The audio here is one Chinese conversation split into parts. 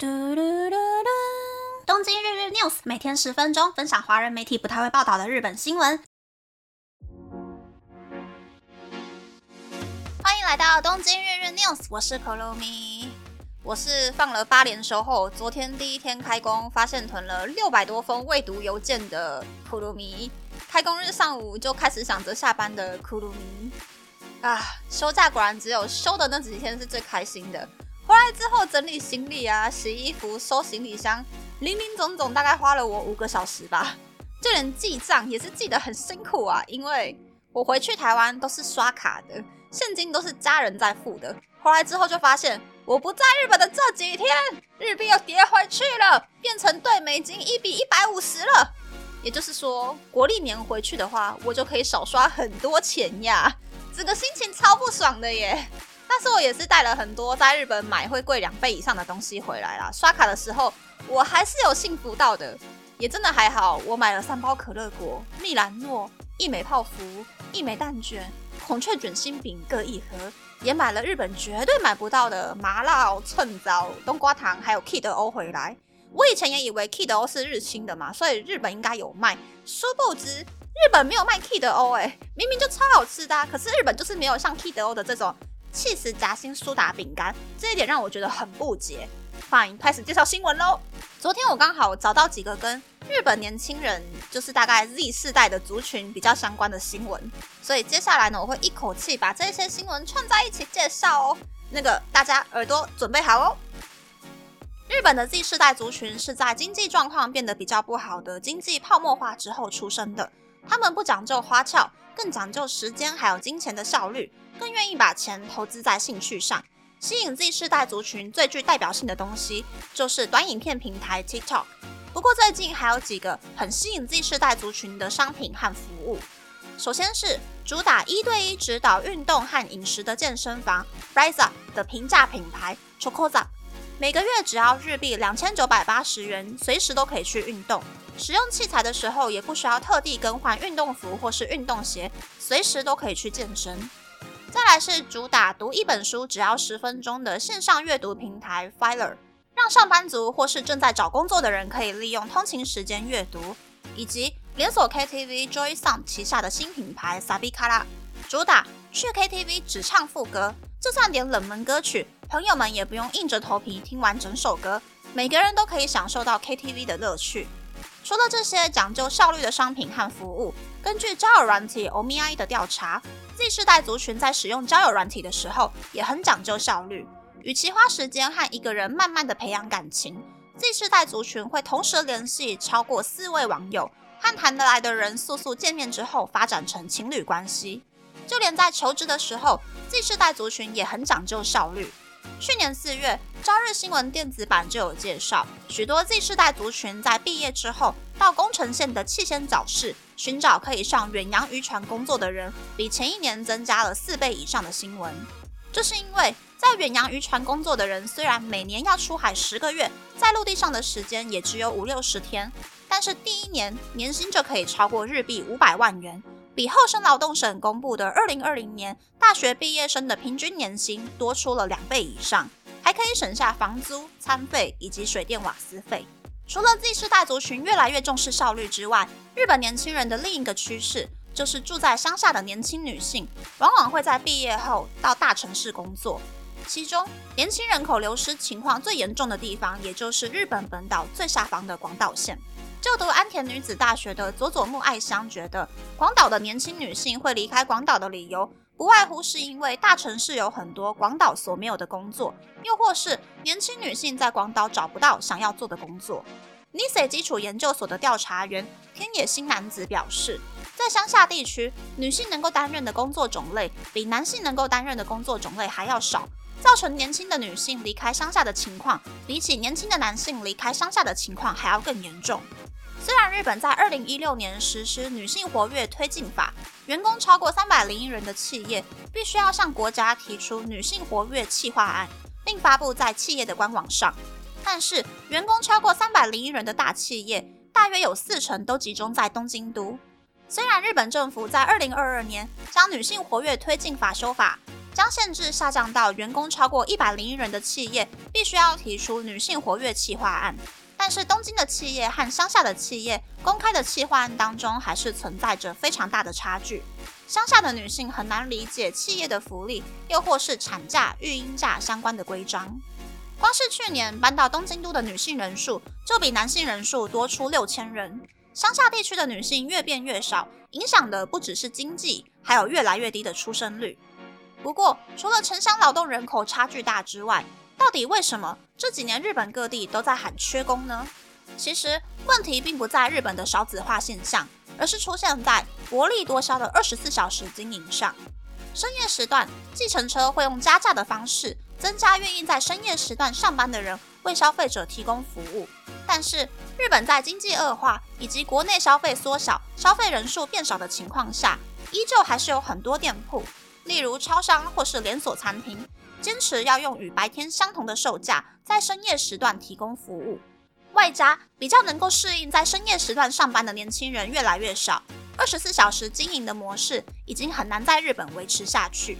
嘟嘟嘟嘟！东京日日 news 每天十分钟，分享华人媒体不太会报道的日本新闻。欢迎来到东京日日 news，我是可露米。我是放了八连休后，昨天第一天开工，发现囤了六百多封未读邮件的可露米。开工日上午就开始想着下班的可露米。啊，休假果然只有休的那几天是最开心的。回来之后整理行李啊，洗衣服、收行李箱，零零总总大概花了我五个小时吧。就连记账也是记得很辛苦啊，因为我回去台湾都是刷卡的，现金都是家人在付的。回来之后就发现，我不在日本的这几天，日币又跌回去了，变成对美金一比一百五十了。也就是说，国历年回去的话，我就可以少刷很多钱呀，整个心情超不爽的耶。但是我也是带了很多在日本买会贵两倍以上的东西回来啦。刷卡的时候我还是有幸福到的，也真的还好。我买了三包可乐果、蜜兰诺、一枚泡芙、一枚蛋卷、孔雀卷心饼各一盒，也买了日本绝对买不到的麻辣寸枣、冬瓜糖，还有 Kid O 回来。我以前也以为 Kid O 是日清的嘛，所以日本应该有卖。殊不知日本没有卖 Kid O，哎，明明就超好吃的，可是日本就是没有像 Kid O 的这种。气死夹心苏打饼干，这一点让我觉得很不解。Fine，开始介绍新闻喽。昨天我刚好找到几个跟日本年轻人，就是大概 Z 世代的族群比较相关的新闻，所以接下来呢，我会一口气把这些新闻串在一起介绍哦。那个大家耳朵准备好哦。日本的 Z 世代族群是在经济状况变得比较不好的经济泡沫化之后出生的，他们不讲究花俏，更讲究时间还有金钱的效率。更愿意把钱投资在兴趣上，吸引 Z 世代族群最具代表性的东西就是短影片平台 TikTok。不过最近还有几个很吸引 Z 世代族群的商品和服务。首先是主打一对一指导运动和饮食的健身房 Rise 的平价品牌 Chocoza，每个月只要日币两千九百八十元，随时都可以去运动。使用器材的时候也不需要特地更换运动服或是运动鞋，随时都可以去健身。再来是主打读一本书只要十分钟的线上阅读平台 Filer，让上班族或是正在找工作的人可以利用通勤时间阅读，以及连锁 KTV Joy Sound 旗下的新品牌 Sabikara，主打去 KTV 只唱副歌，就算点冷门歌曲，朋友们也不用硬着头皮听完整首歌，每个人都可以享受到 KTV 的乐趣。除了这些讲究效率的商品和服务，根据交友软体 OmiI 的调查。Z 世代族群在使用交友软体的时候也很讲究效率，与其花时间和一个人慢慢的培养感情，Z 世代族群会同时联系超过四位网友，和谈得来的人速速见面之后发展成情侣关系。就连在求职的时候，Z 世代族群也很讲究效率。去年四月，朝日新闻电子版就有介绍，许多 Z 世代族群在毕业之后到宫城县的气仙早市。寻找可以上远洋渔船工作的人，比前一年增加了四倍以上的新闻。这是因为在远洋渔船工作的人，虽然每年要出海十个月，在陆地上的时间也只有五六十天，但是第一年年薪就可以超过日币五百万元，比厚生劳动省公布的二零二零年大学毕业生的平均年薪多出了两倍以上，还可以省下房租、餐费以及水电瓦斯费。除了 Z 世代族群越来越重视效率之外，日本年轻人的另一个趋势就是住在乡下的年轻女性，往往会在毕业后到大城市工作。其中，年轻人口流失情况最严重的地方，也就是日本本岛最下方的广岛县。就读安田女子大学的佐佐木爱香觉得，广岛的年轻女性会离开广岛的理由。不外乎是因为大城市有很多广岛所没有的工作，又或是年轻女性在广岛找不到想要做的工作。NISA 基础研究所的调查员天野新男子表示，在乡下地区，女性能够担任的工作种类比男性能够担任的工作种类还要少，造成年轻的女性离开乡下的情况，比起年轻的男性离开乡下的情况还要更严重。虽然日本在二零一六年实施女性活跃推进法，员工超过三百零一人的企业必须要向国家提出女性活跃企划案，并发布在企业的官网上。但是，员工超过三百零一人的大企业，大约有四成都集中在东京都。虽然日本政府在二零二二年将女性活跃推进法修法，将限制下降到员工超过一百零一人的企业必须要提出女性活跃企划案。但是东京的企业和乡下的企业公开的企划案当中，还是存在着非常大的差距。乡下的女性很难理解企业的福利，又或是产假、育婴假相关的规章。光是去年搬到东京都的女性人数，就比男性人数多出六千人。乡下地区的女性越变越少，影响的不只是经济，还有越来越低的出生率。不过，除了城乡劳动人口差距大之外，到底为什么这几年日本各地都在喊缺工呢？其实问题并不在日本的少子化现象，而是出现在薄利多销的二十四小时经营上。深夜时段，计程车会用加价的方式增加愿意在深夜时段上班的人，为消费者提供服务。但是，日本在经济恶化以及国内消费缩小、消费人数变少的情况下，依旧还是有很多店铺，例如超商或是连锁餐厅。坚持要用与白天相同的售价，在深夜时段提供服务，外加比较能够适应在深夜时段上班的年轻人越来越少，二十四小时经营的模式已经很难在日本维持下去。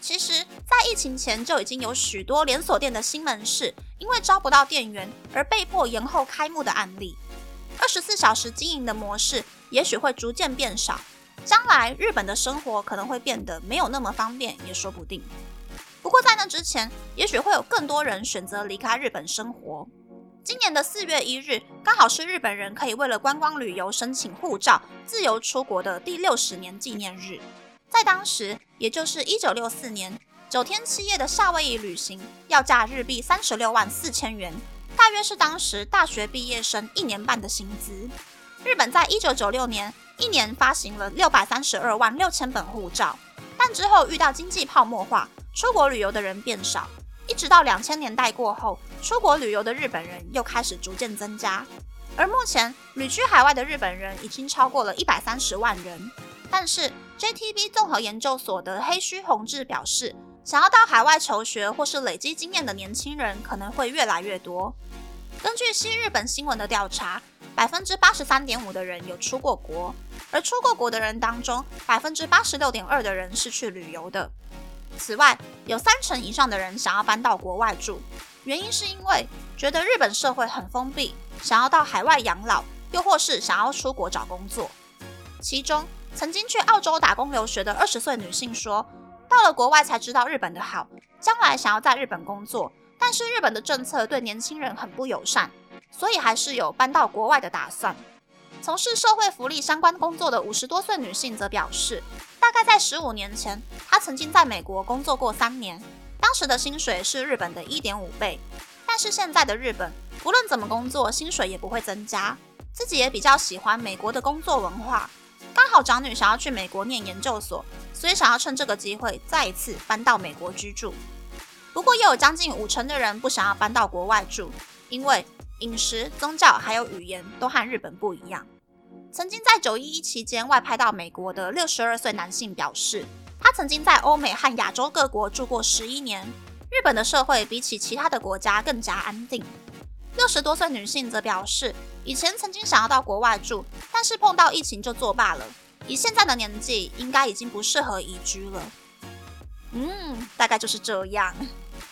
其实，在疫情前就已经有许多连锁店的新门市因为招不到店员而被迫延后开幕的案例。二十四小时经营的模式也许会逐渐变少，将来日本的生活可能会变得没有那么方便，也说不定。不过在那之前，也许会有更多人选择离开日本生活。今年的四月一日，刚好是日本人可以为了观光旅游申请护照、自由出国的第六十年纪念日。在当时，也就是一九六四年，九天七夜的夏威夷旅行要价日币三十六万四千元，大约是当时大学毕业生一年半的薪资。日本在一九九六年一年发行了六百三十二万六千本护照，但之后遇到经济泡沫化。出国旅游的人变少，一直到两千年代过后，出国旅游的日本人又开始逐渐增加。而目前旅居海外的日本人已经超过了一百三十万人。但是 JTB 综合研究所的黑须宏志表示，想要到海外求学或是累积经验的年轻人可能会越来越多。根据西日本新闻的调查，百分之八十三点五的人有出过国，而出过国的人当中，百分之八十六点二的人是去旅游的。此外，有三成以上的人想要搬到国外住，原因是因为觉得日本社会很封闭，想要到海外养老，又或是想要出国找工作。其中，曾经去澳洲打工留学的二十岁女性说，到了国外才知道日本的好，将来想要在日本工作，但是日本的政策对年轻人很不友善，所以还是有搬到国外的打算。从事社会福利相关工作的五十多岁女性则表示。大概在十五年前，她曾经在美国工作过三年，当时的薪水是日本的一点五倍。但是现在的日本，不论怎么工作，薪水也不会增加。自己也比较喜欢美国的工作文化。刚好长女想要去美国念研究所，所以想要趁这个机会再一次搬到美国居住。不过，也有将近五成的人不想要搬到国外住，因为饮食、宗教还有语言都和日本不一样。曾经在九一一期间外派到美国的六十二岁男性表示，他曾经在欧美和亚洲各国住过十一年，日本的社会比起其他的国家更加安定。六十多岁女性则表示，以前曾经想要到国外住，但是碰到疫情就作罢了。以现在的年纪，应该已经不适合移居了。嗯，大概就是这样。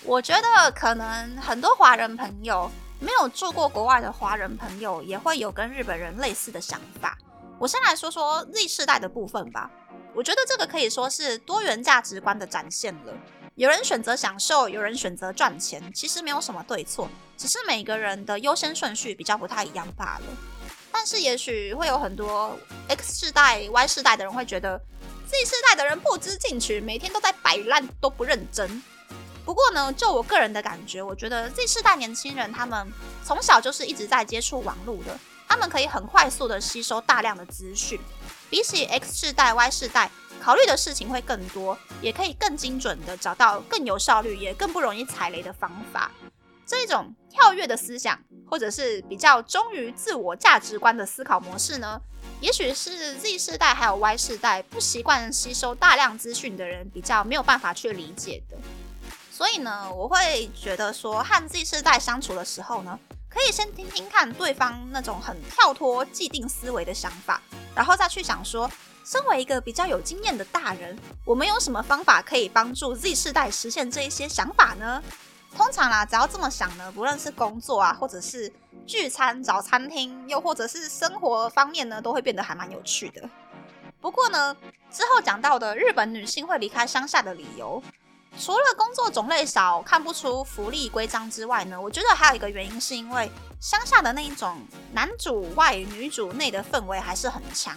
我觉得可能很多华人朋友。没有住过国外的华人朋友也会有跟日本人类似的想法。我先来说说 Z 世代的部分吧。我觉得这个可以说是多元价值观的展现了。有人选择享受，有人选择赚钱，其实没有什么对错，只是每个人的优先顺序比较不太一样罢了。但是也许会有很多 X 世代、Y 世代的人会觉得 Z 世代的人不知进取，每天都在摆烂，都不认真。不过呢，就我个人的感觉，我觉得 Z 世代年轻人他们从小就是一直在接触网络的，他们可以很快速的吸收大量的资讯，比起 X 世代、Y 世代，考虑的事情会更多，也可以更精准的找到更有效率也更不容易踩雷的方法。这种跳跃的思想，或者是比较忠于自我价值观的思考模式呢，也许是 Z 世代还有 Y 世代不习惯吸收大量资讯的人比较没有办法去理解的。所以呢，我会觉得说和 Z 世代相处的时候呢，可以先听听看对方那种很跳脱既定思维的想法，然后再去想说，身为一个比较有经验的大人，我们有什么方法可以帮助 Z 世代实现这一些想法呢？通常啦，只要这么想呢，不论是工作啊，或者是聚餐找餐厅，又或者是生活方面呢，都会变得还蛮有趣的。不过呢，之后讲到的日本女性会离开乡下的理由，除了工作种类少、看不出福利规章之外呢，我觉得还有一个原因，是因为乡下的那一种男主外女主内的氛围还是很强。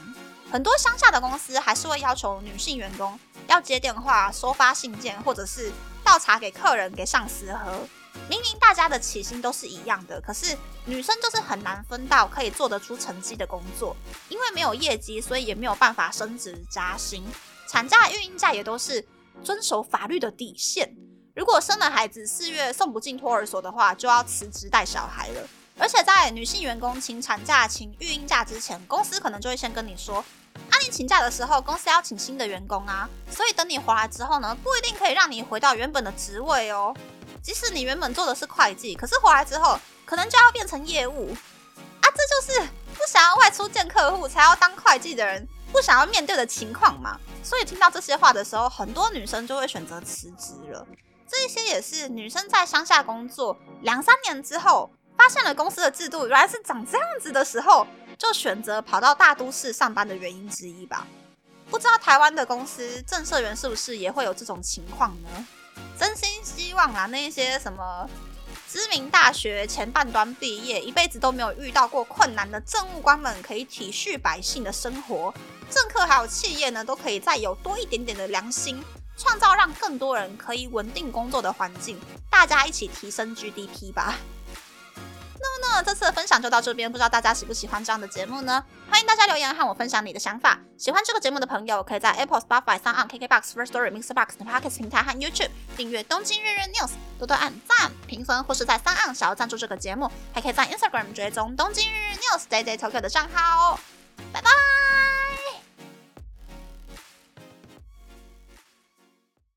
很多乡下的公司还是会要求女性员工要接电话、收发信件，或者是倒茶给客人、给上司喝。明明大家的起薪都是一样的，可是女生就是很难分到可以做得出成绩的工作，因为没有业绩，所以也没有办法升职加薪。产假、孕婴假也都是遵守法律的底线。如果生了孩子四月送不进托儿所的话，就要辞职带小孩了。而且在女性员工请产假、请育婴假之前，公司可能就会先跟你说：，啊，你请假的时候，公司要请新的员工啊，所以等你回来之后呢，不一定可以让你回到原本的职位哦。即使你原本做的是会计，可是回来之后，可能就要变成业务啊！这就是不想要外出见客户，才要当会计的人不想要面对的情况嘛。所以听到这些话的时候，很多女生就会选择辞职了。这一些也是女生在乡下工作两三年之后。发现了公司的制度原来是长这样子的时候，就选择跑到大都市上班的原因之一吧。不知道台湾的公司正社员是不是也会有这种情况呢？真心希望啊，那些什么知名大学前半端毕业，一辈子都没有遇到过困难的政务官们，可以体恤百姓的生活。政客还有企业呢，都可以再有多一点点的良心，创造让更多人可以稳定工作的环境，大家一起提升 GDP 吧。那么呢，这次的分享就到这边，不知道大家喜不喜欢这样的节目呢？欢迎大家留言和我分享你的想法。喜欢这个节目的朋友，可以在 Apple、Spotify、s o n KKBox、First Story、Mixer Box 等 Podcast 平台和 YouTube 订阅《东京日日 News》，多多按赞、评分，或是在三岸想要赞助这个节目，还可以在 Instagram 追踪《东京日日 News》Day Day Tokyo 的账号哦。拜拜。